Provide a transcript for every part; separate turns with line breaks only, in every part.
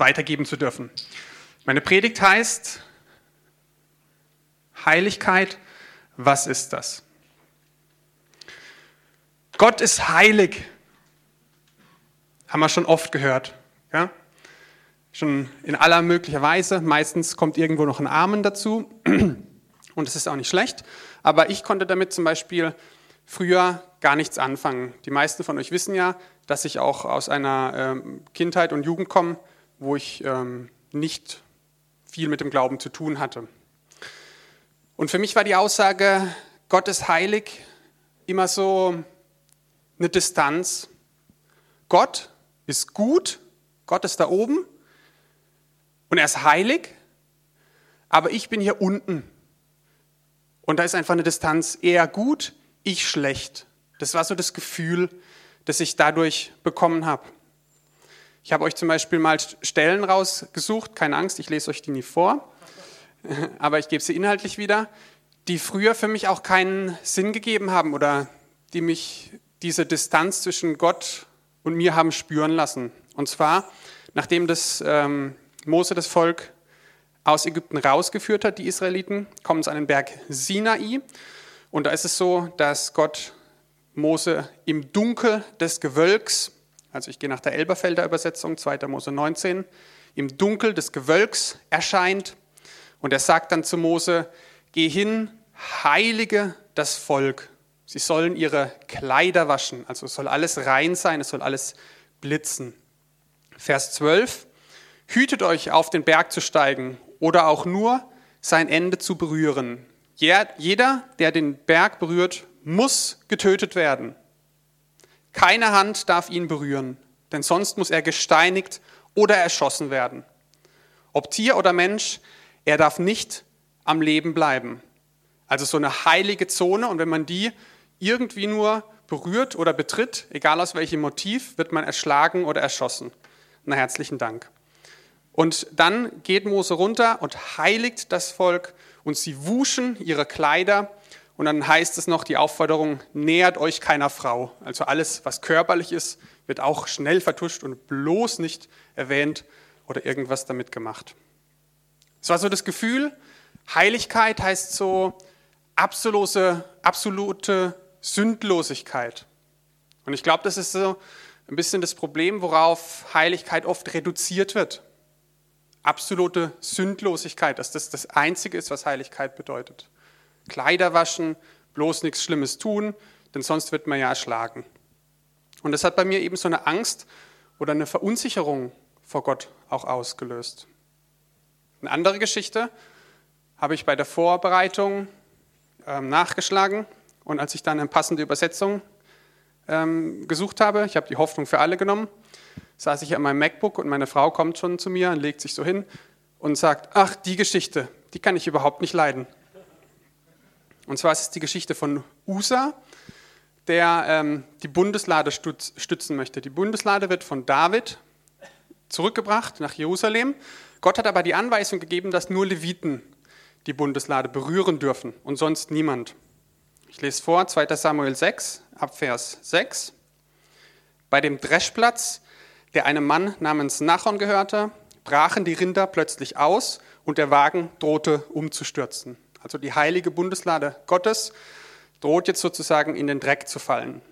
weitergeben zu dürfen. Meine Predigt heißt Heiligkeit, was ist das? Gott ist heilig. Haben wir schon oft gehört. Ja? Schon in aller möglicher Weise. Meistens kommt irgendwo noch ein Amen dazu. Und es ist auch nicht schlecht. Aber ich konnte damit zum Beispiel früher gar nichts anfangen. Die meisten von euch wissen ja, dass ich auch aus einer ähm, Kindheit und Jugend komme, wo ich ähm, nicht viel mit dem Glauben zu tun hatte. Und für mich war die Aussage, Gott ist heilig, immer so eine Distanz. Gott ist gut, Gott ist da oben und er ist heilig, aber ich bin hier unten. Und da ist einfach eine Distanz, er gut, ich schlecht. Das war so das Gefühl, das ich dadurch bekommen habe. Ich habe euch zum Beispiel mal Stellen rausgesucht, keine Angst, ich lese euch die nie vor, aber ich gebe sie inhaltlich wieder, die früher für mich auch keinen Sinn gegeben haben oder die mich diese Distanz zwischen Gott und mir haben spüren lassen. Und zwar, nachdem das ähm, Mose das Volk aus Ägypten rausgeführt hat, die Israeliten, kommen sie an den Berg Sinai. Und da ist es so, dass Gott Mose im Dunkel des Gewölks, also ich gehe nach der Elberfelder Übersetzung, 2. Mose 19, im Dunkel des Gewölks erscheint. Und er sagt dann zu Mose, geh hin, heilige das Volk Sie sollen ihre Kleider waschen, also es soll alles rein sein, es soll alles blitzen. Vers 12, hütet euch auf den Berg zu steigen oder auch nur sein Ende zu berühren. Jeder, der den Berg berührt, muss getötet werden. Keine Hand darf ihn berühren, denn sonst muss er gesteinigt oder erschossen werden. Ob Tier oder Mensch, er darf nicht am Leben bleiben. Also so eine heilige Zone und wenn man die irgendwie nur berührt oder betritt, egal aus welchem Motiv, wird man erschlagen oder erschossen. Na, herzlichen Dank. Und dann geht Mose runter und heiligt das Volk und sie wuschen ihre Kleider. Und dann heißt es noch die Aufforderung, nähert euch keiner Frau. Also alles, was körperlich ist, wird auch schnell vertuscht und bloß nicht erwähnt oder irgendwas damit gemacht. Es war so das Gefühl, Heiligkeit heißt so absolute, absolute Sündlosigkeit. Und ich glaube, das ist so ein bisschen das Problem, worauf Heiligkeit oft reduziert wird. Absolute Sündlosigkeit, dass das das Einzige ist, was Heiligkeit bedeutet. Kleider waschen, bloß nichts Schlimmes tun, denn sonst wird man ja erschlagen. Und das hat bei mir eben so eine Angst oder eine Verunsicherung vor Gott auch ausgelöst. Eine andere Geschichte habe ich bei der Vorbereitung ähm, nachgeschlagen. Und als ich dann eine passende Übersetzung ähm, gesucht habe, ich habe die Hoffnung für alle genommen, saß ich an meinem MacBook und meine Frau kommt schon zu mir und legt sich so hin und sagt, ach, die Geschichte, die kann ich überhaupt nicht leiden. Und zwar ist es die Geschichte von Usa, der ähm, die Bundeslade stützen möchte. Die Bundeslade wird von David zurückgebracht nach Jerusalem. Gott hat aber die Anweisung gegeben, dass nur Leviten die Bundeslade berühren dürfen und sonst niemand. Ich lese vor, 2. Samuel 6, Abvers 6. Bei dem Dreschplatz, der einem Mann namens Nachon gehörte, brachen die Rinder plötzlich aus und der Wagen drohte umzustürzen. Also die heilige Bundeslade Gottes droht jetzt sozusagen in den Dreck zu fallen.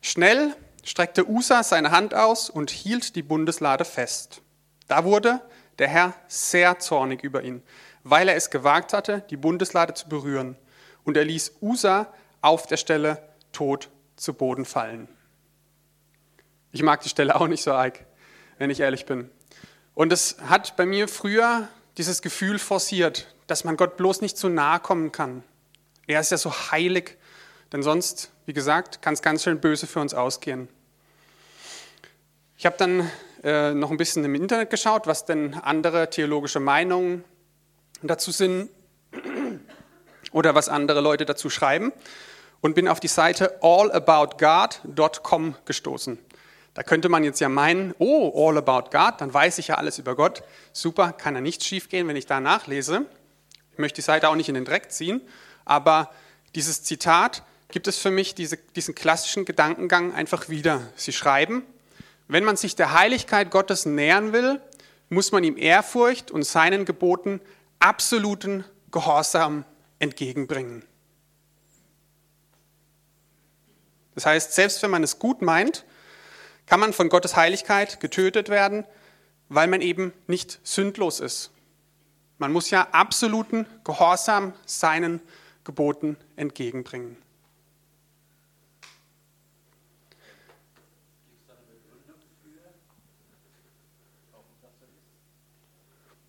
Schnell streckte Usa seine Hand aus und hielt die Bundeslade fest. Da wurde der Herr sehr zornig über ihn, weil er es gewagt hatte, die Bundeslade zu berühren und er ließ Usa auf der Stelle tot zu Boden fallen. Ich mag die Stelle auch nicht so arg, wenn ich ehrlich bin. Und es hat bei mir früher dieses Gefühl forciert, dass man Gott bloß nicht zu nahe kommen kann. Er ist ja so heilig, denn sonst, wie gesagt, kann es ganz schön böse für uns ausgehen. Ich habe dann äh, noch ein bisschen im Internet geschaut, was denn andere theologische Meinungen dazu sind oder was andere Leute dazu schreiben und bin auf die Seite allaboutgod.com gestoßen. Da könnte man jetzt ja meinen, oh, all about God, dann weiß ich ja alles über Gott. Super, kann ja nichts schiefgehen, wenn ich da nachlese. Ich möchte die Seite auch nicht in den Dreck ziehen, aber dieses Zitat gibt es für mich diese, diesen klassischen Gedankengang einfach wieder. Sie schreiben, wenn man sich der Heiligkeit Gottes nähern will, muss man ihm Ehrfurcht und seinen Geboten absoluten Gehorsam entgegenbringen. Das heißt, selbst wenn man es gut meint, kann man von Gottes Heiligkeit getötet werden, weil man eben nicht sündlos ist. Man muss ja absoluten Gehorsam seinen Geboten entgegenbringen.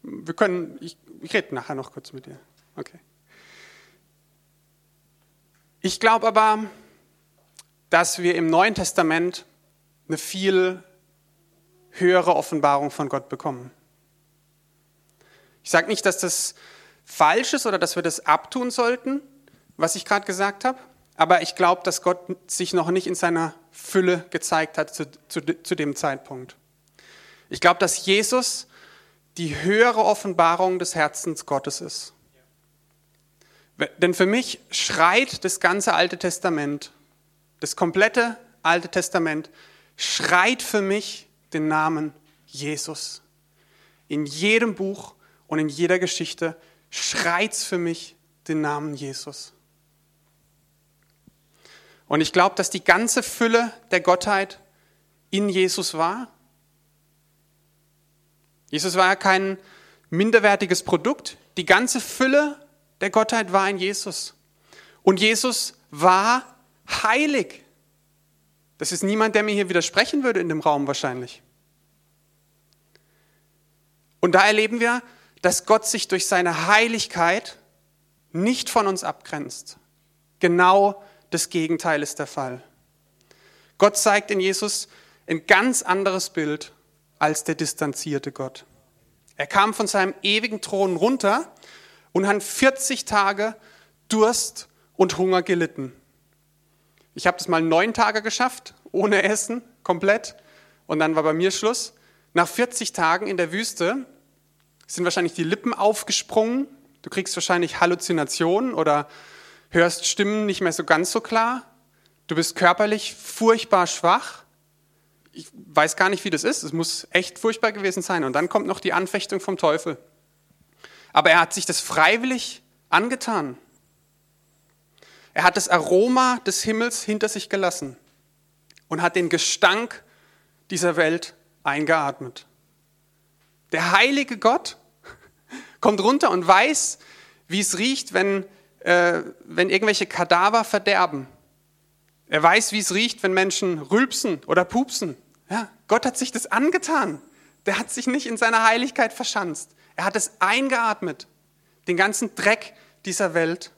Wir können, ich, ich rede nachher noch kurz mit dir. Okay. Ich glaube aber, dass wir im Neuen Testament eine viel höhere Offenbarung von Gott bekommen. Ich sage nicht, dass das falsch ist oder dass wir das abtun sollten, was ich gerade gesagt habe, aber ich glaube, dass Gott sich noch nicht in seiner Fülle gezeigt hat zu, zu, zu dem Zeitpunkt. Ich glaube, dass Jesus die höhere Offenbarung des Herzens Gottes ist. Denn für mich schreit das ganze Alte Testament, das komplette Alte Testament, schreit für mich den Namen Jesus. In jedem Buch und in jeder Geschichte schreit es für mich den Namen Jesus. Und ich glaube, dass die ganze Fülle der Gottheit in Jesus war. Jesus war ja kein minderwertiges Produkt. Die ganze Fülle der Gottheit war in Jesus. Und Jesus war heilig. Das ist niemand, der mir hier widersprechen würde in dem Raum wahrscheinlich. Und da erleben wir, dass Gott sich durch seine Heiligkeit nicht von uns abgrenzt. Genau das Gegenteil ist der Fall. Gott zeigt in Jesus ein ganz anderes Bild als der distanzierte Gott. Er kam von seinem ewigen Thron runter und hat 40 Tage Durst und Hunger gelitten. Ich habe das mal neun Tage geschafft, ohne Essen, komplett. Und dann war bei mir Schluss. Nach 40 Tagen in der Wüste sind wahrscheinlich die Lippen aufgesprungen. Du kriegst wahrscheinlich Halluzinationen oder hörst Stimmen nicht mehr so ganz so klar. Du bist körperlich furchtbar schwach. Ich weiß gar nicht, wie das ist. Es muss echt furchtbar gewesen sein. Und dann kommt noch die Anfechtung vom Teufel. Aber er hat sich das freiwillig angetan. Er hat das Aroma des Himmels hinter sich gelassen und hat den Gestank dieser Welt eingeatmet. Der heilige Gott kommt runter und weiß, wie es riecht, wenn, äh, wenn irgendwelche Kadaver verderben. Er weiß, wie es riecht, wenn Menschen rülpsen oder pupsen. Ja, Gott hat sich das angetan. Der hat sich nicht in seiner Heiligkeit verschanzt. Er hat es eingeatmet, den ganzen Dreck dieser Welt.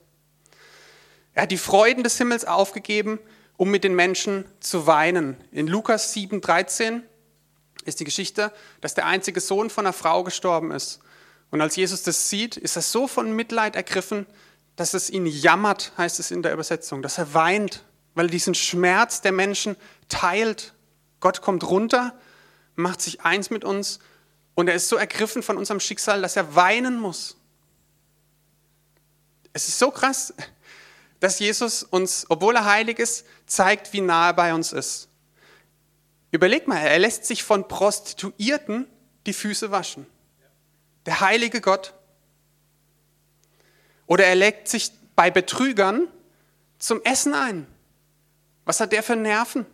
Er hat die Freuden des Himmels aufgegeben, um mit den Menschen zu weinen. In Lukas 7,13 ist die Geschichte, dass der einzige Sohn von einer Frau gestorben ist. Und als Jesus das sieht, ist er so von Mitleid ergriffen, dass es ihn jammert, heißt es in der Übersetzung, dass er weint, weil er diesen Schmerz der Menschen teilt. Gott kommt runter, macht sich eins mit uns und er ist so ergriffen von unserem Schicksal, dass er weinen muss. Es ist so krass, dass Jesus uns, obwohl er heilig ist, zeigt, wie nahe er bei uns ist. Überleg mal, er lässt sich von Prostituierten die Füße waschen. Der heilige Gott. Oder er legt sich bei Betrügern zum Essen ein. Was hat der für Nerven?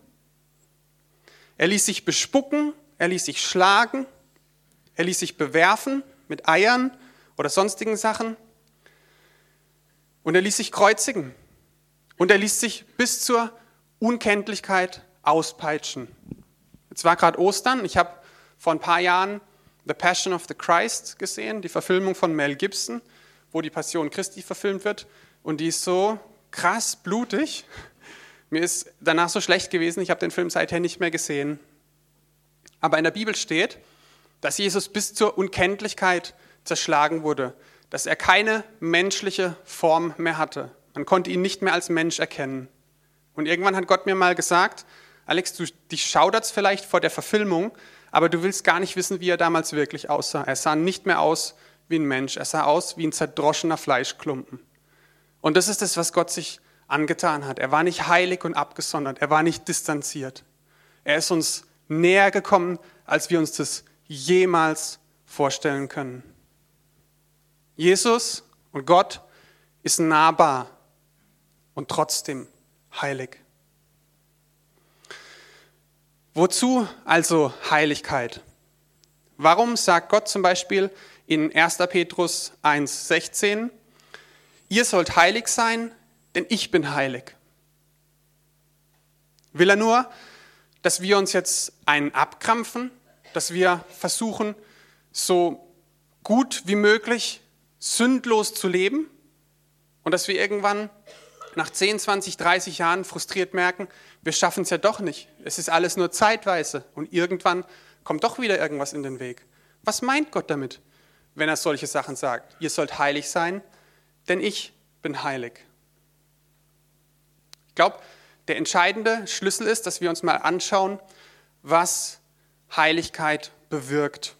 Er ließ sich bespucken, er ließ sich schlagen, er ließ sich bewerfen mit Eiern oder sonstigen Sachen. Und er ließ sich kreuzigen. Und er ließ sich bis zur Unkenntlichkeit auspeitschen. Jetzt war gerade Ostern. Ich habe vor ein paar Jahren The Passion of the Christ gesehen, die Verfilmung von Mel Gibson, wo die Passion Christi verfilmt wird. Und die ist so krass blutig. Mir ist danach so schlecht gewesen, ich habe den Film seither nicht mehr gesehen. Aber in der Bibel steht, dass Jesus bis zur Unkenntlichkeit zerschlagen wurde, dass er keine menschliche Form mehr hatte. Man konnte ihn nicht mehr als Mensch erkennen. Und irgendwann hat Gott mir mal gesagt, Alex, du, dich schaudert's vielleicht vor der Verfilmung, aber du willst gar nicht wissen, wie er damals wirklich aussah. Er sah nicht mehr aus wie ein Mensch, er sah aus wie ein zerdroschener Fleischklumpen. Und das ist das, was Gott sich angetan hat. Er war nicht heilig und abgesondert, er war nicht distanziert. Er ist uns näher gekommen, als wir uns das jemals vorstellen können. Jesus und Gott ist nahbar und trotzdem heilig. Wozu also Heiligkeit? Warum sagt Gott zum Beispiel in 1. Petrus 1,16, ihr sollt heilig sein, denn ich bin heilig? Will er nur, dass wir uns jetzt einen abkrampfen, dass wir versuchen, so gut wie möglich sündlos zu leben und dass wir irgendwann nach 10, 20, 30 Jahren frustriert merken, wir schaffen es ja doch nicht. Es ist alles nur zeitweise und irgendwann kommt doch wieder irgendwas in den Weg. Was meint Gott damit, wenn er solche Sachen sagt? Ihr sollt heilig sein, denn ich bin heilig. Ich glaube, der entscheidende Schlüssel ist, dass wir uns mal anschauen, was Heiligkeit bewirkt.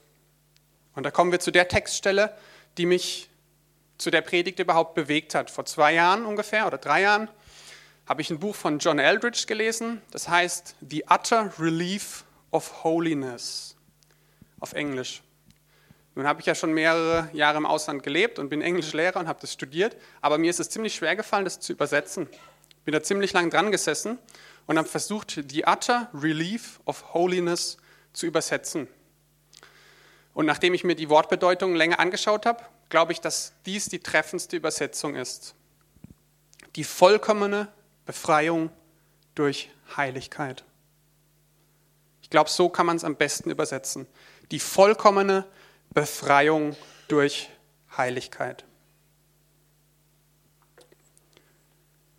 Und da kommen wir zu der Textstelle, die mich zu der Predigt überhaupt bewegt hat. Vor zwei Jahren ungefähr oder drei Jahren habe ich ein Buch von John Eldridge gelesen, das heißt The Utter Relief of Holiness auf Englisch. Nun habe ich ja schon mehrere Jahre im Ausland gelebt und bin Englischlehrer und habe das studiert, aber mir ist es ziemlich schwer gefallen, das zu übersetzen. Bin da ziemlich lang dran gesessen und habe versucht, The Utter Relief of Holiness zu übersetzen. Und nachdem ich mir die Wortbedeutung länger angeschaut habe, glaube ich, dass dies die treffendste Übersetzung ist. Die vollkommene Befreiung durch Heiligkeit. Ich glaube, so kann man es am besten übersetzen. Die vollkommene Befreiung durch Heiligkeit.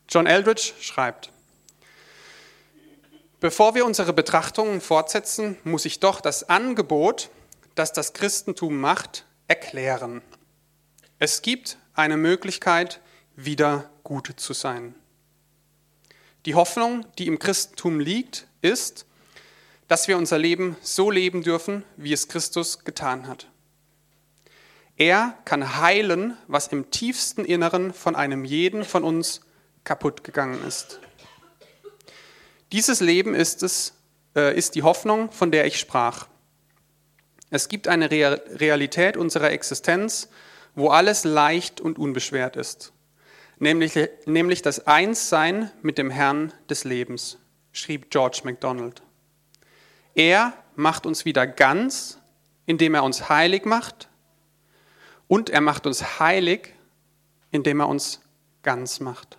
John Eldridge schreibt, Bevor wir unsere Betrachtungen fortsetzen, muss ich doch das Angebot, das das Christentum macht, erklären. Es gibt eine Möglichkeit, wieder gut zu sein. Die Hoffnung, die im Christentum liegt, ist, dass wir unser Leben so leben dürfen, wie es Christus getan hat. Er kann heilen, was im tiefsten Inneren von einem jeden von uns kaputt gegangen ist. Dieses Leben ist, es, äh, ist die Hoffnung, von der ich sprach. Es gibt eine Realität unserer Existenz, wo alles leicht und unbeschwert ist, nämlich, nämlich das Einssein mit dem Herrn des Lebens, schrieb George MacDonald. Er macht uns wieder ganz, indem er uns heilig macht, und er macht uns heilig, indem er uns ganz macht.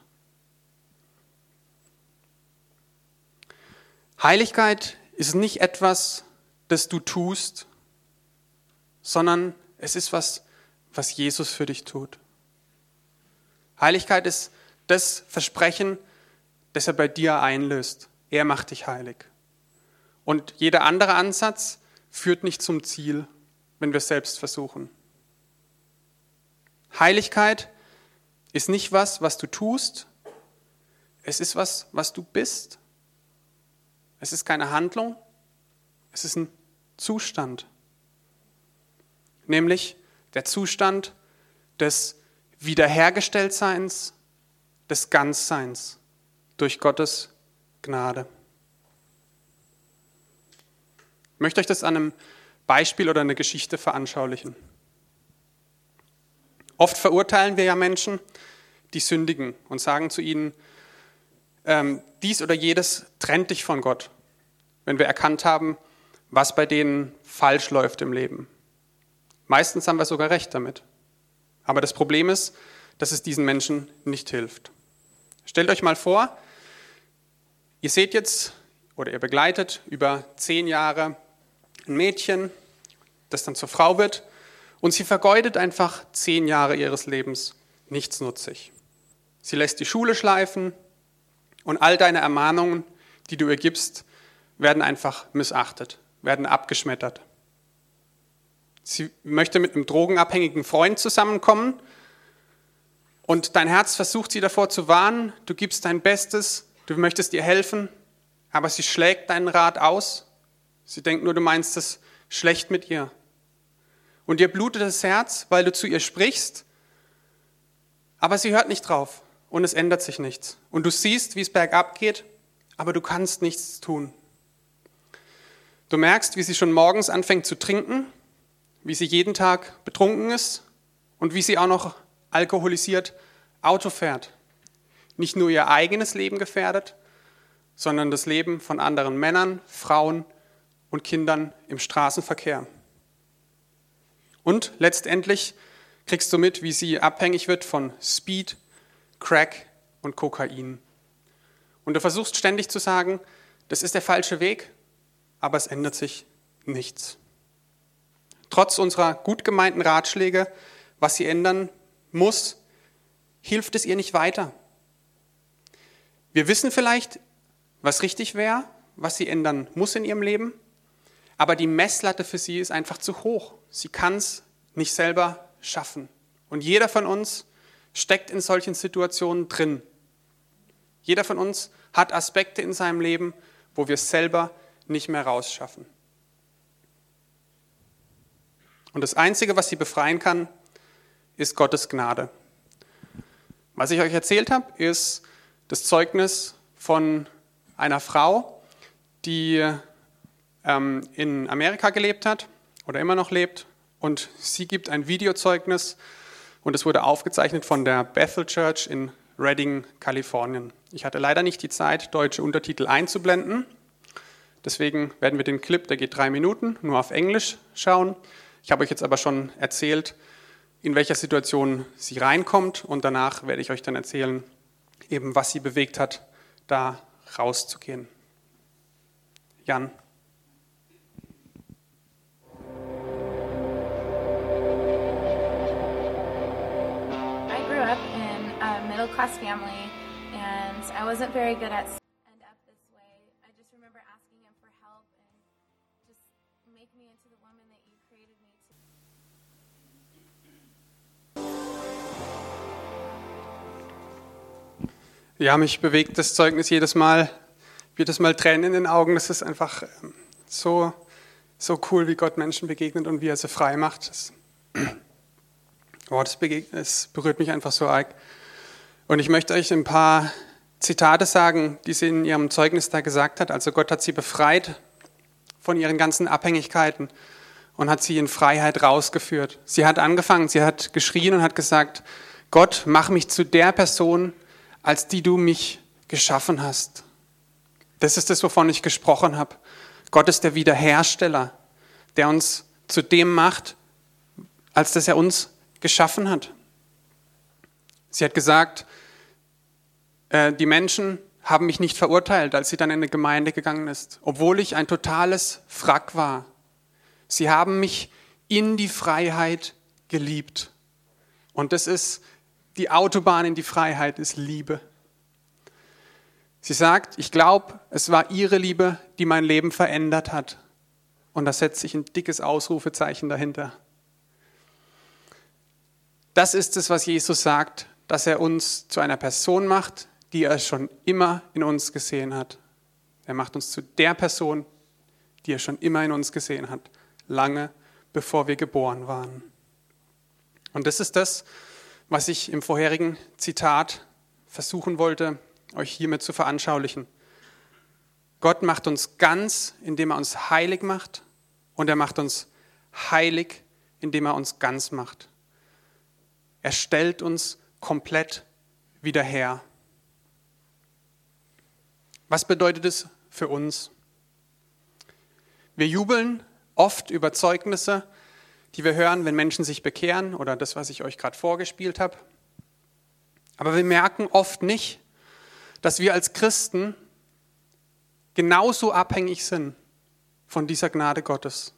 Heiligkeit ist nicht etwas, das du tust, sondern es ist was, was Jesus für dich tut. Heiligkeit ist das Versprechen, das er bei dir einlöst. Er macht dich heilig. Und jeder andere Ansatz führt nicht zum Ziel, wenn wir es selbst versuchen. Heiligkeit ist nicht was, was du tust, es ist was, was du bist. Es ist keine Handlung, es ist ein Zustand. Nämlich der Zustand des Wiederhergestelltseins, des Ganzseins durch Gottes Gnade. Ich möchte euch das an einem Beispiel oder einer Geschichte veranschaulichen. Oft verurteilen wir ja Menschen, die sündigen und sagen zu ihnen, ähm, dies oder jedes trennt dich von Gott, wenn wir erkannt haben, was bei denen falsch läuft im Leben. Meistens haben wir sogar recht damit. Aber das Problem ist, dass es diesen Menschen nicht hilft. Stellt euch mal vor, ihr seht jetzt oder ihr begleitet über zehn Jahre ein Mädchen, das dann zur Frau wird und sie vergeudet einfach zehn Jahre ihres Lebens nichtsnutzig. Sie lässt die Schule schleifen und all deine Ermahnungen, die du ihr gibst, werden einfach missachtet, werden abgeschmettert. Sie möchte mit einem drogenabhängigen Freund zusammenkommen und dein Herz versucht sie davor zu warnen, du gibst dein Bestes, du möchtest ihr helfen, aber sie schlägt deinen Rat aus. Sie denkt nur, du meinst es schlecht mit ihr. Und ihr blutet das Herz, weil du zu ihr sprichst, aber sie hört nicht drauf und es ändert sich nichts. Und du siehst, wie es bergab geht, aber du kannst nichts tun. Du merkst, wie sie schon morgens anfängt zu trinken wie sie jeden Tag betrunken ist und wie sie auch noch alkoholisiert Auto fährt. Nicht nur ihr eigenes Leben gefährdet, sondern das Leben von anderen Männern, Frauen und Kindern im Straßenverkehr. Und letztendlich kriegst du mit, wie sie abhängig wird von Speed, Crack und Kokain. Und du versuchst ständig zu sagen, das ist der falsche Weg, aber es ändert sich nichts. Trotz unserer gut gemeinten Ratschläge, was sie ändern muss, hilft es ihr nicht weiter. Wir wissen vielleicht, was richtig wäre, was sie ändern muss in ihrem Leben, aber die Messlatte für sie ist einfach zu hoch. Sie kann es nicht selber schaffen. Und jeder von uns steckt in solchen Situationen drin. Jeder von uns hat Aspekte in seinem Leben, wo wir es selber nicht mehr rausschaffen. Und das Einzige, was sie befreien kann, ist Gottes Gnade. Was ich euch erzählt habe, ist das Zeugnis von einer Frau, die ähm, in Amerika gelebt hat oder immer noch lebt. Und sie gibt ein Videozeugnis und es wurde aufgezeichnet von der Bethel Church in Redding, Kalifornien. Ich hatte leider nicht die Zeit, deutsche Untertitel einzublenden. Deswegen werden wir den Clip, der geht drei Minuten, nur auf Englisch schauen. Ich habe euch jetzt aber schon erzählt, in welcher Situation sie reinkommt und danach werde ich euch dann erzählen, eben was sie bewegt hat, da rauszugehen. Jan.
middle class family, and I wasn't very good at
Ja, mich bewegt das Zeugnis jedes Mal, jedes Mal Tränen in den Augen. Das ist einfach ähm, so, so cool, wie Gott Menschen begegnet und wie er sie frei macht. Das, oh, das, das berührt mich einfach so arg. Und ich möchte euch ein paar Zitate sagen, die sie in ihrem Zeugnis da gesagt hat. Also Gott hat sie befreit von ihren ganzen Abhängigkeiten und hat sie in Freiheit rausgeführt. Sie hat angefangen, sie hat geschrien und hat gesagt, Gott, mach mich zu der Person, als die du mich geschaffen hast. Das ist das, wovon ich gesprochen habe. Gott ist der Wiederhersteller, der uns zu dem macht, als dass er uns geschaffen hat. Sie hat gesagt, äh, die Menschen haben mich nicht verurteilt, als sie dann in eine Gemeinde gegangen ist, obwohl ich ein totales Frack war. Sie haben mich in die Freiheit geliebt. Und das ist die Autobahn in die Freiheit, ist Liebe. Sie sagt, ich glaube, es war ihre Liebe, die mein Leben verändert hat. Und da setzt sich ein dickes Ausrufezeichen dahinter. Das ist es, was Jesus sagt, dass er uns zu einer Person macht, die er schon immer in uns gesehen hat. Er macht uns zu der Person, die er schon immer in uns gesehen hat, lange bevor wir geboren waren. Und das ist das, was ich im vorherigen Zitat versuchen wollte, euch hiermit zu veranschaulichen. Gott macht uns ganz, indem er uns heilig macht, und er macht uns heilig, indem er uns ganz macht. Er stellt uns komplett wieder her. Was bedeutet es für uns? Wir jubeln oft über Zeugnisse, die wir hören, wenn Menschen sich bekehren oder das, was ich euch gerade vorgespielt habe. Aber wir merken oft nicht, dass wir als Christen genauso abhängig sind von dieser Gnade Gottes.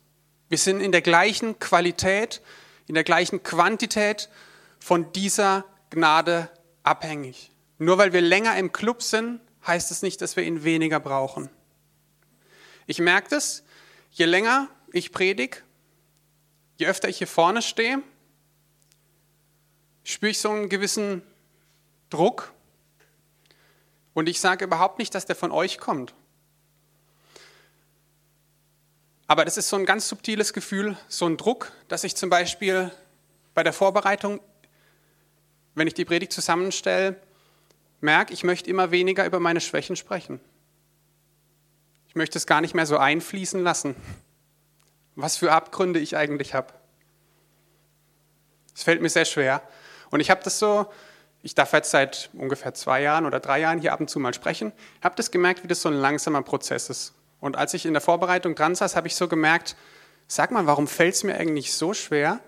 Wir sind in der gleichen Qualität, in der gleichen Quantität von dieser Gnade abhängig. Nur weil wir länger im Club sind, heißt es nicht, dass wir ihn weniger brauchen. Ich merke das, je länger ich predige, je öfter ich hier vorne stehe, spüre ich so einen gewissen Druck. Und ich sage überhaupt nicht, dass der von euch kommt. Aber das ist so ein ganz subtiles Gefühl, so ein Druck, dass ich zum Beispiel bei der Vorbereitung wenn ich die Predigt zusammenstelle, merke, ich möchte immer weniger über meine Schwächen sprechen. Ich möchte es gar nicht mehr so einfließen lassen, was für Abgründe ich eigentlich habe. fällt mir sehr schwer. Und ich habe das so, ich darf jetzt seit ungefähr zwei Jahren oder drei Jahren hier ab und zu mal sprechen, habe das gemerkt, wie das so ein langsamer Prozess ist. Und als ich in der Vorbereitung dran saß, habe ich so gemerkt, sag mal, warum fällt es mir eigentlich so schwer,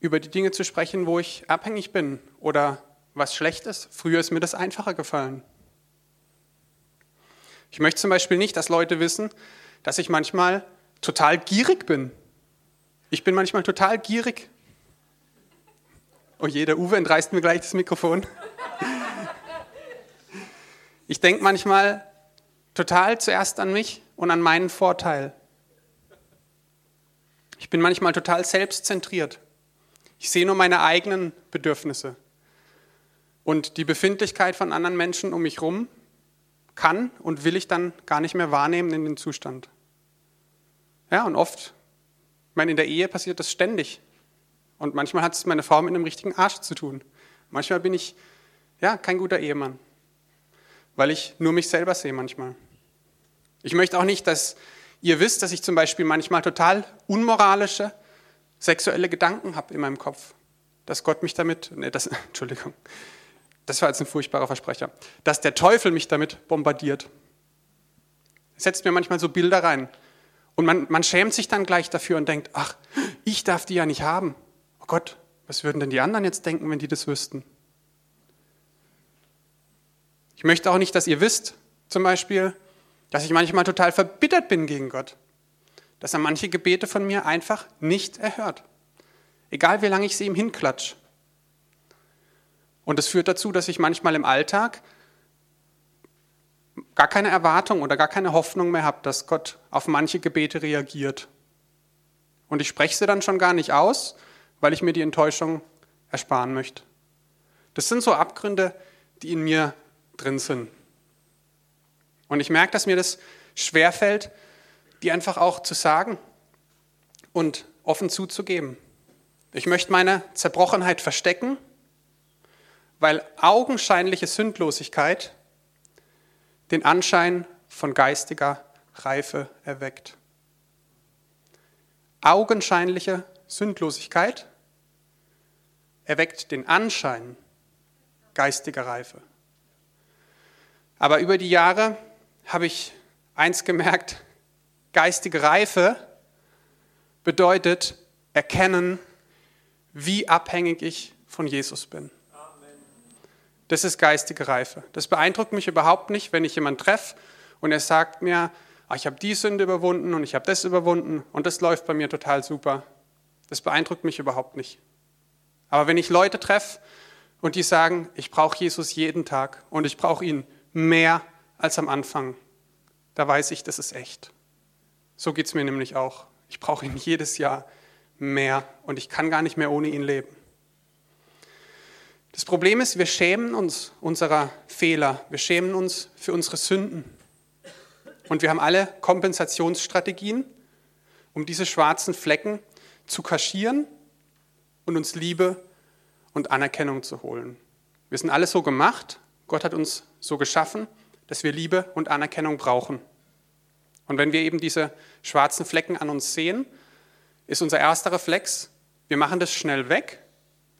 über die Dinge zu sprechen, wo ich abhängig bin oder was schlecht ist? Früher ist mir das einfacher gefallen. Ich möchte zum Beispiel nicht, dass Leute wissen, dass ich manchmal total gierig bin. Ich bin manchmal total gierig. Oh je, der Uwe entreißt mir gleich das Mikrofon. Ich denke manchmal total zuerst an mich und an meinen Vorteil. Ich bin manchmal total selbstzentriert. Ich sehe nur meine eigenen Bedürfnisse. Und die Befindlichkeit von anderen Menschen um mich herum kann und will ich dann gar nicht mehr wahrnehmen in den Zustand. Ja, und oft, ich meine, in der Ehe passiert das ständig. Und manchmal hat es meine Frau mit einem richtigen Arsch zu tun. Manchmal bin ich, ja, kein guter Ehemann, weil ich nur mich selber sehe manchmal. Ich möchte auch nicht, dass ihr wisst, dass ich zum Beispiel manchmal total unmoralische sexuelle Gedanken habe in meinem Kopf. Dass Gott mich damit, nee, das, Entschuldigung, das war jetzt ein furchtbarer Versprecher, dass der Teufel mich damit bombardiert. Er setzt mir manchmal so Bilder rein. Und man, man schämt sich dann gleich dafür und denkt, ach, ich darf die ja nicht haben. Oh Gott, was würden denn die anderen jetzt denken, wenn die das wüssten? Ich möchte auch nicht, dass ihr wisst, zum Beispiel, dass ich manchmal total verbittert bin gegen Gott. Dass er manche Gebete von mir einfach nicht erhört. Egal wie lange ich sie ihm hinklatsche. Und das führt dazu, dass ich manchmal im Alltag gar keine Erwartung oder gar keine Hoffnung mehr habe, dass Gott auf manche Gebete reagiert. Und ich spreche sie dann schon gar nicht aus, weil ich mir die Enttäuschung ersparen möchte. Das sind so Abgründe, die in mir drin sind. Und ich merke, dass mir das schwerfällt, die einfach auch zu sagen und offen zuzugeben. Ich möchte meine Zerbrochenheit verstecken weil augenscheinliche Sündlosigkeit den Anschein von geistiger Reife erweckt. Augenscheinliche Sündlosigkeit erweckt den Anschein geistiger Reife. Aber über die Jahre habe ich eins gemerkt, geistige Reife bedeutet erkennen, wie abhängig ich von Jesus bin. Das ist geistige Reife. Das beeindruckt mich überhaupt nicht, wenn ich jemanden treffe und er sagt mir, ah, ich habe die Sünde überwunden und ich habe das überwunden und das läuft bei mir total super. Das beeindruckt mich überhaupt nicht. Aber wenn ich Leute treffe und die sagen, ich brauche Jesus jeden Tag und ich brauche ihn mehr als am Anfang, da weiß ich, das ist echt. So geht es mir nämlich auch. Ich brauche ihn jedes Jahr mehr und ich kann gar nicht mehr ohne ihn leben. Das Problem ist, wir schämen uns unserer Fehler, wir schämen uns für unsere Sünden. Und wir haben alle Kompensationsstrategien, um diese schwarzen Flecken zu kaschieren und uns Liebe und Anerkennung zu holen. Wir sind alle so gemacht, Gott hat uns so geschaffen, dass wir Liebe und Anerkennung brauchen. Und wenn wir eben diese schwarzen Flecken an uns sehen, ist unser erster Reflex, wir machen das schnell weg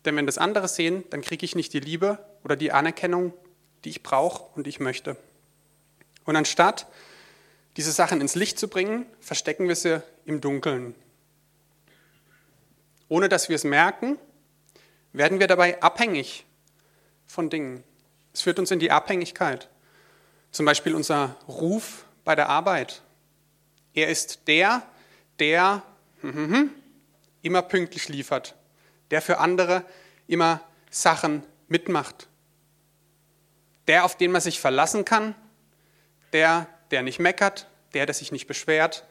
denn wenn das andere sehen, dann kriege ich nicht die Liebe oder die Anerkennung, die ich brauche und die ich möchte. Und anstatt diese Sachen ins Licht zu bringen, verstecken wir sie im Dunkeln. Ohne dass wir es merken, werden wir dabei abhängig von Dingen. Es führt uns in die Abhängigkeit. Zum Beispiel unser Ruf bei der Arbeit. Er ist der, der hm, hm, hm, immer pünktlich liefert der für andere immer Sachen mitmacht. Der, auf den man sich verlassen kann, der, der nicht meckert, der, der sich nicht beschwert.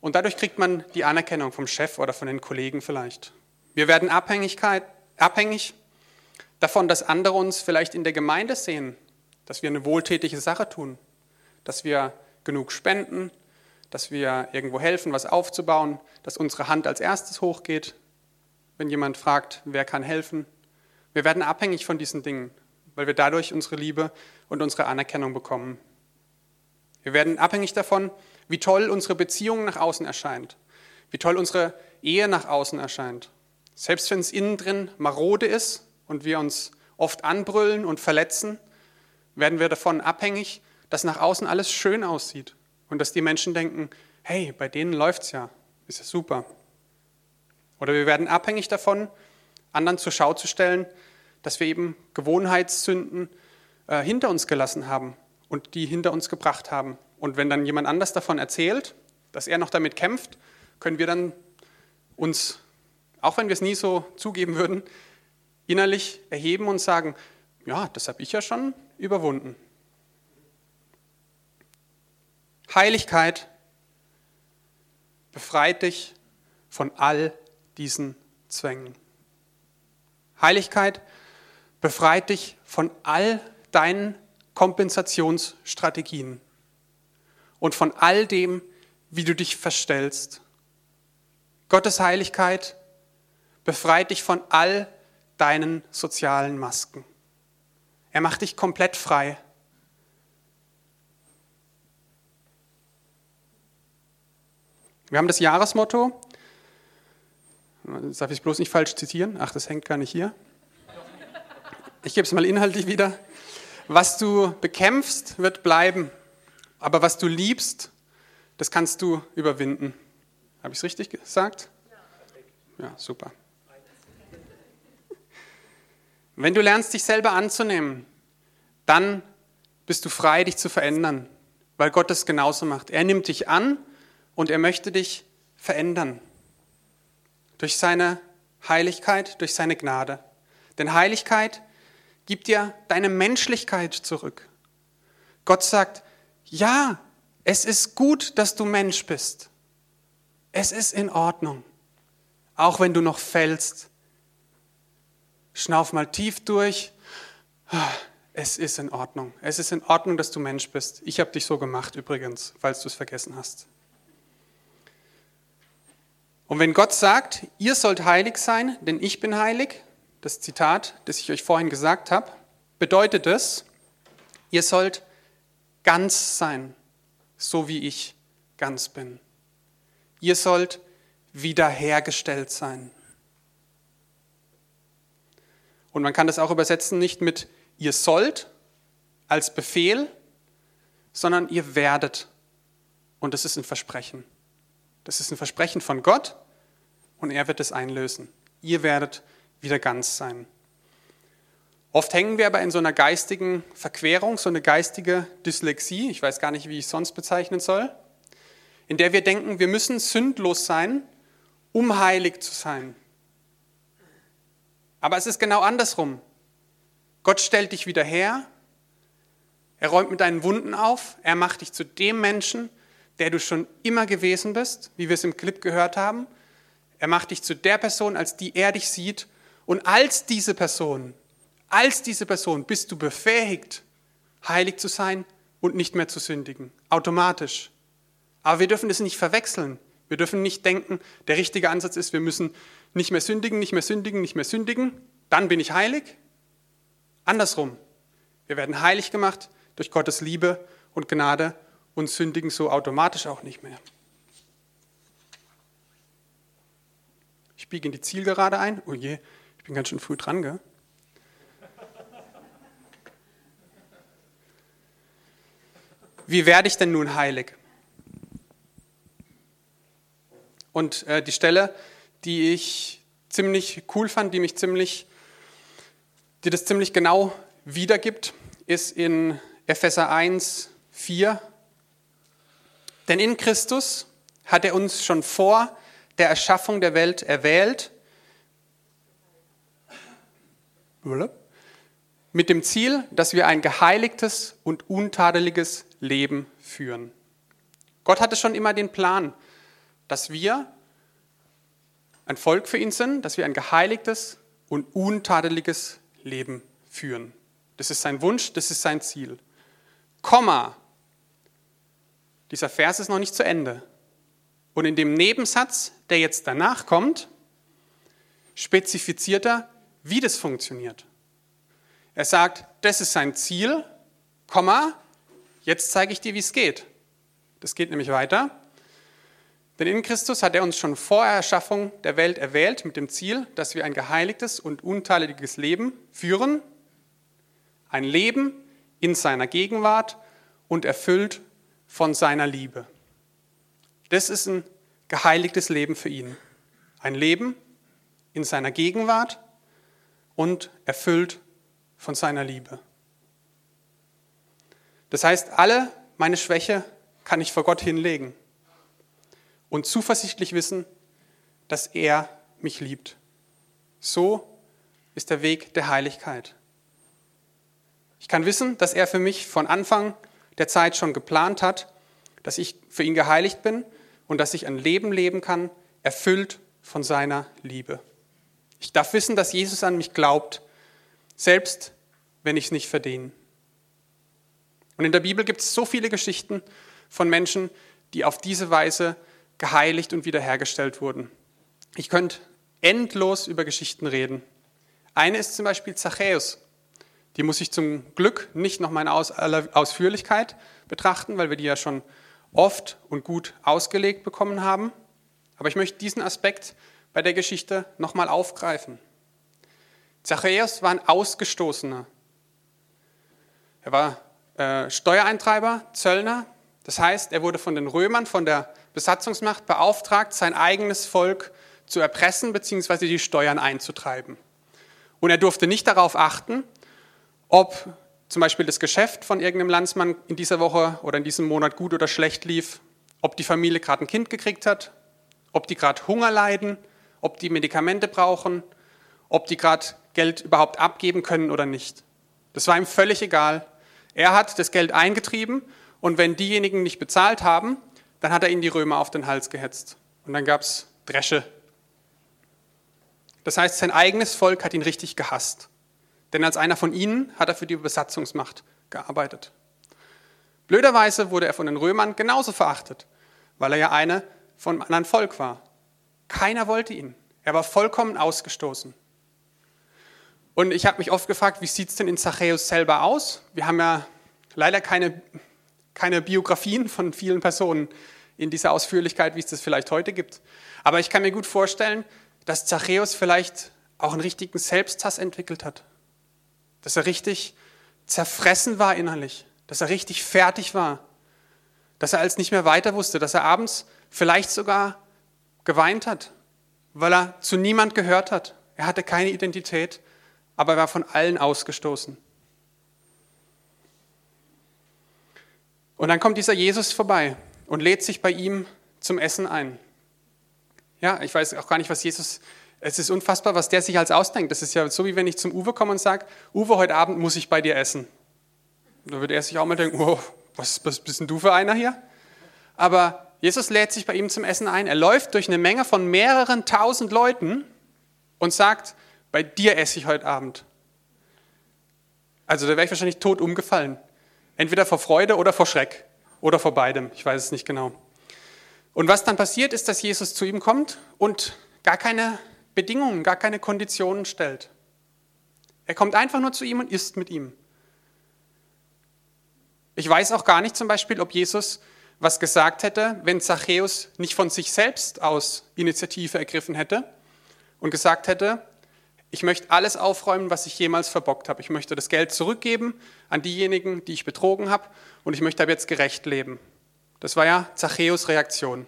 Und dadurch kriegt man die Anerkennung vom Chef oder von den Kollegen vielleicht. Wir werden Abhängigkeit, abhängig davon, dass andere uns vielleicht in der Gemeinde sehen, dass wir eine wohltätige Sache tun, dass wir genug spenden, dass wir irgendwo helfen, was aufzubauen, dass unsere Hand als erstes hochgeht, wenn jemand fragt, wer kann helfen. Wir werden abhängig von diesen Dingen, weil wir dadurch unsere Liebe und unsere Anerkennung bekommen. Wir werden abhängig davon, wie toll unsere Beziehung nach außen erscheint, wie toll unsere Ehe nach außen erscheint. Selbst wenn es innen drin marode ist und wir uns oft anbrüllen und verletzen, werden wir davon abhängig, dass nach außen alles schön aussieht und dass die Menschen denken, hey, bei denen läuft's ja, ist ja super. Oder wir werden abhängig davon, anderen zur Schau zu stellen, dass wir eben Gewohnheitssünden äh, hinter uns gelassen haben und die hinter uns gebracht haben. Und wenn dann jemand anders davon erzählt, dass er noch damit kämpft, können wir dann uns, auch wenn wir es nie so zugeben würden, innerlich erheben und sagen, ja, das habe ich ja schon überwunden. Heiligkeit befreit dich von all diesen Zwängen. Heiligkeit befreit dich von all deinen Kompensationsstrategien und von all dem, wie du dich verstellst. Gottes Heiligkeit befreit dich von all deinen sozialen Masken. Er macht dich komplett frei. Wir haben das Jahresmotto, Jetzt darf ich es bloß nicht falsch zitieren, ach, das hängt gar nicht hier. Ich gebe es mal inhaltlich wieder. Was du bekämpfst, wird bleiben, aber was du liebst, das kannst du überwinden. Habe ich es richtig gesagt? Ja, super. Wenn du lernst, dich selber anzunehmen, dann bist du frei, dich zu verändern, weil Gott es genauso macht. Er nimmt dich an und er möchte dich verändern. Durch seine Heiligkeit, durch seine Gnade. Denn Heiligkeit gibt dir deine Menschlichkeit zurück. Gott sagt, ja, es ist gut, dass du Mensch bist. Es ist in Ordnung. Auch wenn du noch fällst, Schnauf mal tief durch. Es ist in Ordnung. Es ist in Ordnung, dass du Mensch bist. Ich habe dich so gemacht übrigens, falls du es vergessen hast. Und wenn Gott sagt, ihr sollt heilig sein, denn ich bin heilig, das Zitat, das ich euch vorhin gesagt habe, bedeutet es, ihr sollt ganz sein, so wie ich ganz bin. Ihr sollt wiederhergestellt sein. Und man kann das auch übersetzen nicht mit ihr sollt als Befehl, sondern ihr werdet. Und das ist ein Versprechen. Das ist ein Versprechen von Gott und er wird es einlösen. Ihr werdet wieder ganz sein. Oft hängen wir aber in so einer geistigen Verquerung, so eine geistige Dyslexie, ich weiß gar nicht, wie ich es sonst bezeichnen soll, in der wir denken, wir müssen sündlos sein, um heilig zu sein. Aber es ist genau andersrum. Gott stellt dich wieder her, er räumt mit deinen Wunden auf, er macht dich zu dem Menschen, der du schon immer gewesen bist, wie wir es im Clip gehört haben. Er macht dich zu der Person, als die er dich sieht. Und als diese Person, als diese Person bist du befähigt, heilig zu sein und nicht mehr zu sündigen. Automatisch. Aber wir dürfen das nicht verwechseln. Wir dürfen nicht denken, der richtige Ansatz ist, wir müssen nicht mehr sündigen, nicht mehr sündigen, nicht mehr sündigen, dann bin ich heilig. Andersrum. Wir werden heilig gemacht durch Gottes Liebe und Gnade und sündigen so automatisch auch nicht mehr. Ich biege in die Zielgerade ein. Oh je, ich bin ganz schön früh dran, gell? Wie werde ich denn nun heilig? Und äh, die Stelle, die ich ziemlich cool fand, die mich ziemlich, die das ziemlich genau wiedergibt, ist in Epheser 1, 4. Denn in Christus hat er uns schon vor der Erschaffung der Welt erwählt, mit dem Ziel, dass wir ein geheiligtes und untadeliges Leben führen. Gott hatte schon immer den Plan, dass wir ein Volk für ihn sind, dass wir ein geheiligtes und untadeliges Leben führen. Das ist sein Wunsch, das ist sein Ziel. Komma. Dieser Vers ist noch nicht zu Ende. Und in dem Nebensatz, der jetzt danach kommt, spezifiziert er, wie das funktioniert. Er sagt, das ist sein Ziel, Komma, jetzt zeige ich dir, wie es geht. Das geht nämlich weiter. Denn in Christus hat er uns schon vor Erschaffung der Welt erwählt mit dem Ziel, dass wir ein geheiligtes und unteiliges Leben führen. Ein Leben in seiner Gegenwart und erfüllt von seiner Liebe. Das ist ein geheiligtes Leben für ihn. Ein Leben in seiner Gegenwart und erfüllt von seiner Liebe. Das heißt, alle meine Schwäche kann ich vor Gott hinlegen und zuversichtlich wissen, dass er mich liebt. So ist der Weg der Heiligkeit. Ich kann wissen, dass er für mich von Anfang der Zeit schon geplant hat, dass ich für ihn geheiligt bin und dass ich ein Leben leben kann, erfüllt von seiner Liebe. Ich darf wissen, dass Jesus an mich glaubt, selbst wenn ich es nicht verdiene. Und in der Bibel gibt es so viele Geschichten von Menschen, die auf diese Weise geheiligt und wiederhergestellt wurden. Ich könnte endlos über Geschichten reden. Eine ist zum Beispiel Zachäus. Die muss ich zum Glück nicht noch mal in Ausführlichkeit betrachten, weil wir die ja schon oft und gut ausgelegt bekommen haben. Aber ich möchte diesen Aspekt bei der Geschichte noch mal aufgreifen. Zachäus war ein Ausgestoßener. Er war äh, Steuereintreiber, Zöllner. Das heißt, er wurde von den Römern, von der Besatzungsmacht beauftragt, sein eigenes Volk zu erpressen bzw. die Steuern einzutreiben. Und er durfte nicht darauf achten, ob zum Beispiel das Geschäft von irgendeinem Landsmann in dieser Woche oder in diesem Monat gut oder schlecht lief, ob die Familie gerade ein Kind gekriegt hat, ob die gerade Hunger leiden, ob die Medikamente brauchen, ob die gerade Geld überhaupt abgeben können oder nicht. Das war ihm völlig egal. Er hat das Geld eingetrieben und wenn diejenigen nicht bezahlt haben, dann hat er ihnen die Römer auf den Hals gehetzt. Und dann gab es Dresche. Das heißt, sein eigenes Volk hat ihn richtig gehasst. Denn als einer von ihnen hat er für die Besatzungsmacht gearbeitet. Blöderweise wurde er von den Römern genauso verachtet, weil er ja eine von einem anderen Volk war. Keiner wollte ihn. Er war vollkommen ausgestoßen. Und ich habe mich oft gefragt, wie sieht es denn in Zachäus selber aus? Wir haben ja leider keine, keine Biografien von vielen Personen in dieser Ausführlichkeit, wie es das vielleicht heute gibt. Aber ich kann mir gut vorstellen, dass Zachäus vielleicht auch einen richtigen Selbsthass entwickelt hat dass er richtig zerfressen war innerlich, dass er richtig fertig war, dass er als nicht mehr weiter wusste, dass er abends vielleicht sogar geweint hat, weil er zu niemand gehört hat. Er hatte keine Identität, aber er war von allen ausgestoßen. Und dann kommt dieser Jesus vorbei und lädt sich bei ihm zum Essen ein. Ja, ich weiß auch gar nicht, was Jesus es ist unfassbar, was der sich als ausdenkt. Das ist ja so, wie wenn ich zum Uwe komme und sage, Uwe, heute Abend muss ich bei dir essen. Da würde er sich auch mal denken, oh, was, was bist denn du für einer hier? Aber Jesus lädt sich bei ihm zum Essen ein. Er läuft durch eine Menge von mehreren tausend Leuten und sagt, bei dir esse ich heute Abend. Also da wäre ich wahrscheinlich tot umgefallen. Entweder vor Freude oder vor Schreck. Oder vor beidem. Ich weiß es nicht genau. Und was dann passiert, ist, dass Jesus zu ihm kommt und gar keine Bedingungen, gar keine Konditionen stellt. Er kommt einfach nur zu ihm und isst mit ihm. Ich weiß auch gar nicht zum Beispiel, ob Jesus was gesagt hätte, wenn Zachäus nicht von sich selbst aus Initiative ergriffen hätte und gesagt hätte, ich möchte alles aufräumen, was ich jemals verbockt habe. Ich möchte das Geld zurückgeben an diejenigen, die ich betrogen habe und ich möchte ab jetzt gerecht leben. Das war ja Zachäus Reaktion.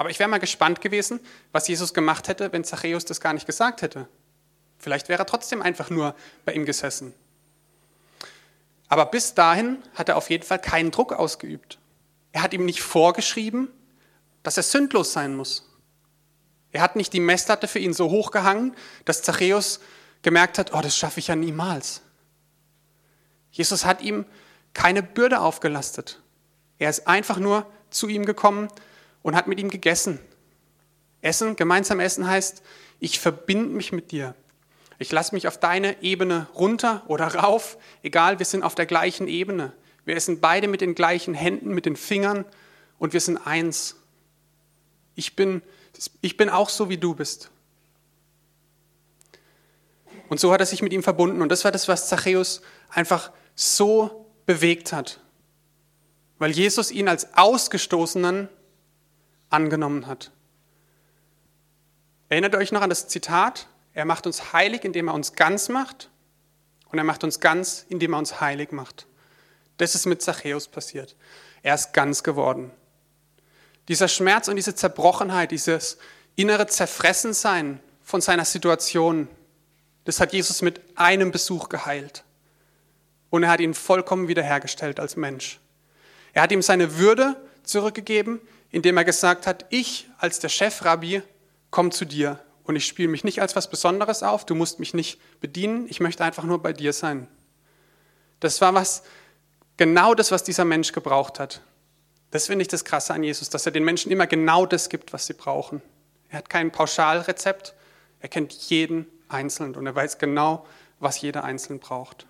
Aber ich wäre mal gespannt gewesen, was Jesus gemacht hätte, wenn Zachäus das gar nicht gesagt hätte. Vielleicht wäre er trotzdem einfach nur bei ihm gesessen. Aber bis dahin hat er auf jeden Fall keinen Druck ausgeübt. Er hat ihm nicht vorgeschrieben, dass er sündlos sein muss. Er hat nicht die Messlatte für ihn so hochgehangen, dass Zachäus gemerkt hat, oh, das schaffe ich ja niemals. Jesus hat ihm keine Bürde aufgelastet. Er ist einfach nur zu ihm gekommen und hat mit ihm gegessen. Essen, gemeinsam essen heißt, ich verbinde mich mit dir. Ich lasse mich auf deine Ebene runter oder rauf, egal, wir sind auf der gleichen Ebene. Wir essen beide mit den gleichen Händen, mit den Fingern und wir sind eins. Ich bin, ich bin auch so, wie du bist. Und so hat er sich mit ihm verbunden. Und das war das, was Zachäus einfach so bewegt hat. Weil Jesus ihn als Ausgestoßenen angenommen hat. Erinnert euch noch an das Zitat? Er macht uns heilig, indem er uns ganz macht. Und er macht uns ganz, indem er uns heilig macht. Das ist mit Zachäus passiert. Er ist ganz geworden. Dieser Schmerz und diese Zerbrochenheit, dieses innere Zerfressensein von seiner Situation, das hat Jesus mit einem Besuch geheilt. Und er hat ihn vollkommen wiederhergestellt als Mensch. Er hat ihm seine Würde zurückgegeben, indem er gesagt hat, ich als der Chefrabbi komme zu dir und ich spiele mich nicht als was Besonderes auf, du musst mich nicht bedienen, ich möchte einfach nur bei dir sein. Das war was, genau das, was dieser Mensch gebraucht hat. Das finde ich das Krasse an Jesus, dass er den Menschen immer genau das gibt, was sie brauchen. Er hat kein Pauschalrezept, er kennt jeden Einzelnen und er weiß genau, was jeder Einzelne braucht.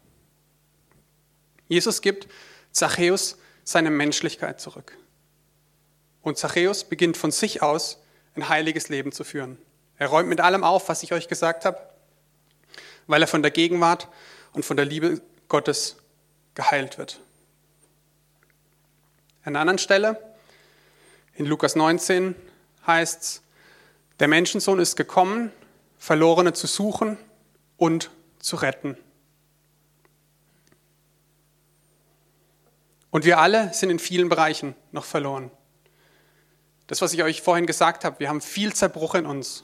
Jesus gibt Zachäus seine Menschlichkeit zurück. Und Zachäus beginnt von sich aus ein heiliges Leben zu führen. Er räumt mit allem auf, was ich euch gesagt habe, weil er von der Gegenwart und von der Liebe Gottes geheilt wird. An einer anderen Stelle, in Lukas 19, heißt es, der Menschensohn ist gekommen, Verlorene zu suchen und zu retten. Und wir alle sind in vielen Bereichen noch verloren. Das, was ich euch vorhin gesagt habe, wir haben viel Zerbruch in uns.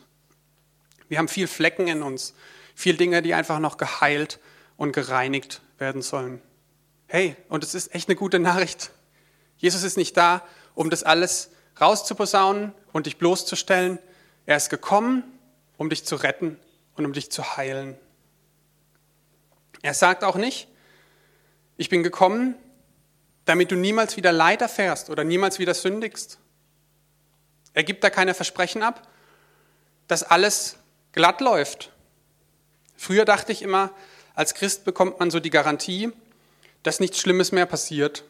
Wir haben viel Flecken in uns. Viel Dinge, die einfach noch geheilt und gereinigt werden sollen. Hey, und es ist echt eine gute Nachricht. Jesus ist nicht da, um das alles rauszuposaunen und dich bloßzustellen. Er ist gekommen, um dich zu retten und um dich zu heilen. Er sagt auch nicht, ich bin gekommen, damit du niemals wieder Leid erfährst oder niemals wieder sündigst. Er gibt da keine Versprechen ab, dass alles glatt läuft. Früher dachte ich immer, als Christ bekommt man so die Garantie, dass nichts Schlimmes mehr passiert.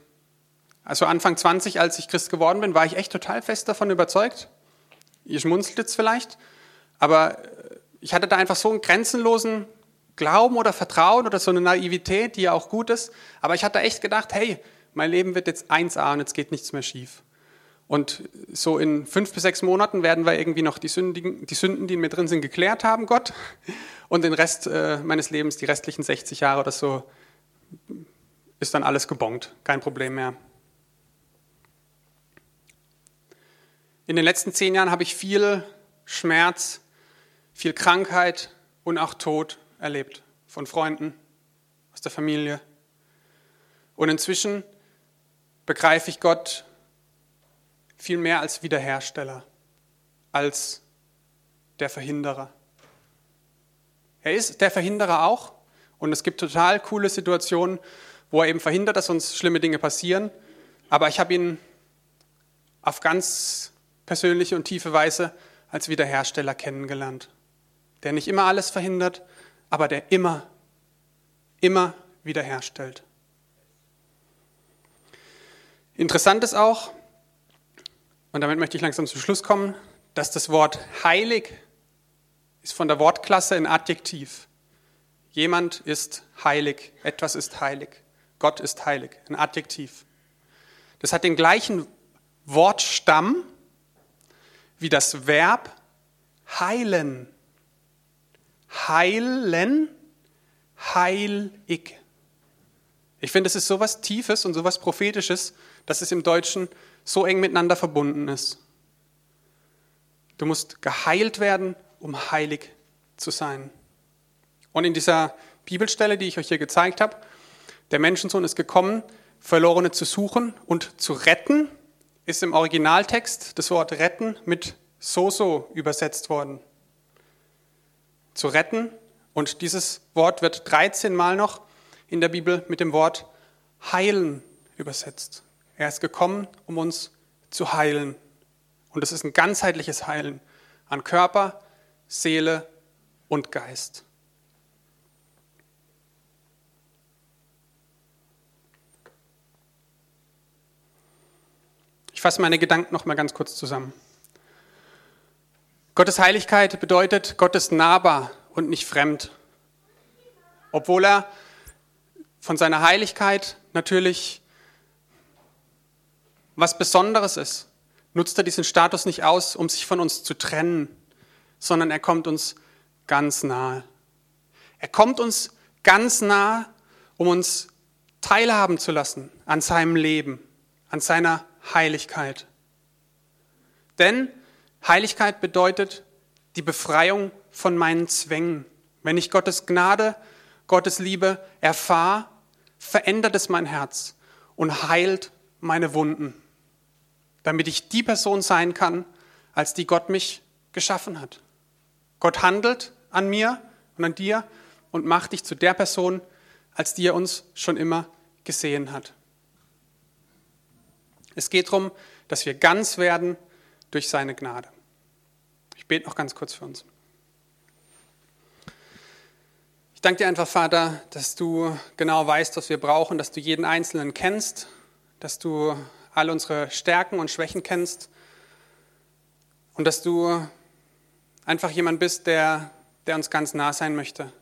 Also Anfang 20, als ich Christ geworden bin, war ich echt total fest davon überzeugt. Ihr schmunzelt jetzt vielleicht, aber ich hatte da einfach so einen grenzenlosen Glauben oder Vertrauen oder so eine Naivität, die ja auch gut ist. Aber ich hatte echt gedacht, hey, mein Leben wird jetzt 1A und jetzt geht nichts mehr schief. Und so in fünf bis sechs Monaten werden wir irgendwie noch die Sünden, die, Sünden, die in mir drin sind, geklärt haben, Gott. Und den Rest äh, meines Lebens, die restlichen 60 Jahre oder so, ist dann alles gebongt. Kein Problem mehr. In den letzten zehn Jahren habe ich viel Schmerz, viel Krankheit und auch Tod erlebt. Von Freunden, aus der Familie. Und inzwischen begreife ich Gott viel mehr als Wiederhersteller, als der Verhinderer. Er ist der Verhinderer auch und es gibt total coole Situationen, wo er eben verhindert, dass uns schlimme Dinge passieren, aber ich habe ihn auf ganz persönliche und tiefe Weise als Wiederhersteller kennengelernt, der nicht immer alles verhindert, aber der immer, immer wiederherstellt. Interessant ist auch, und damit möchte ich langsam zum Schluss kommen, dass das Wort heilig ist von der Wortklasse ein Adjektiv. Jemand ist heilig, etwas ist heilig, Gott ist heilig, ein Adjektiv. Das hat den gleichen Wortstamm wie das Verb heilen. Heilen, heilig. Ich finde, es ist so was Tiefes und so was Prophetisches, dass es im Deutschen so eng miteinander verbunden ist. Du musst geheilt werden, um heilig zu sein. Und in dieser Bibelstelle, die ich euch hier gezeigt habe, der Menschensohn ist gekommen, Verlorene zu suchen und zu retten, ist im Originaltext das Wort retten mit so-so übersetzt worden. Zu retten. Und dieses Wort wird 13 Mal noch in der Bibel mit dem Wort heilen übersetzt. Er ist gekommen, um uns zu heilen. Und es ist ein ganzheitliches Heilen an Körper, Seele und Geist. Ich fasse meine Gedanken noch mal ganz kurz zusammen. Gottes Heiligkeit bedeutet, Gott ist nahbar und nicht fremd. Obwohl er von seiner Heiligkeit natürlich was Besonderes ist, nutzt er diesen Status nicht aus, um sich von uns zu trennen, sondern er kommt uns ganz nahe. Er kommt uns ganz nah, um uns teilhaben zu lassen an seinem Leben, an seiner Heiligkeit. Denn Heiligkeit bedeutet die Befreiung von meinen Zwängen. Wenn ich Gottes Gnade, Gottes Liebe erfahre, verändert es mein Herz und heilt meine Wunden, damit ich die Person sein kann, als die Gott mich geschaffen hat. Gott handelt an mir und an dir und macht dich zu der Person, als die er uns schon immer gesehen hat. Es geht darum, dass wir ganz werden durch seine Gnade. Ich bete noch ganz kurz für uns. Ich danke dir einfach, Vater, dass du genau weißt, was wir brauchen, dass du jeden Einzelnen kennst, dass du all unsere Stärken und Schwächen kennst und dass du einfach jemand bist, der, der uns ganz nah sein möchte,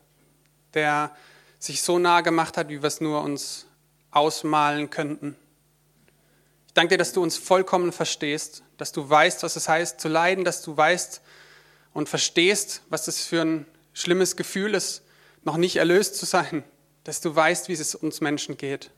der sich so nah gemacht hat, wie wir es nur uns ausmalen könnten. Ich danke dir, dass du uns vollkommen verstehst, dass du weißt, was es heißt zu leiden, dass du weißt und verstehst, was es für ein schlimmes Gefühl ist, noch nicht erlöst zu sein, dass du weißt, wie es uns Menschen geht,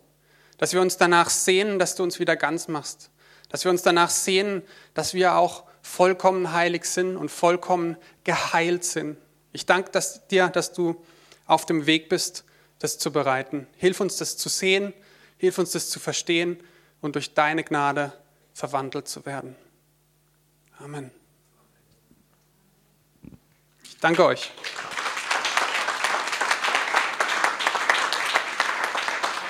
dass wir uns danach sehnen, dass du uns wieder ganz machst, dass wir uns danach sehnen, dass wir auch vollkommen heilig sind und vollkommen geheilt sind. Ich danke dass, dir, dass du auf dem Weg bist, das zu bereiten. Hilf uns, das zu sehen, hilf uns, das zu verstehen und durch deine Gnade verwandelt zu werden. Amen. Ich danke euch.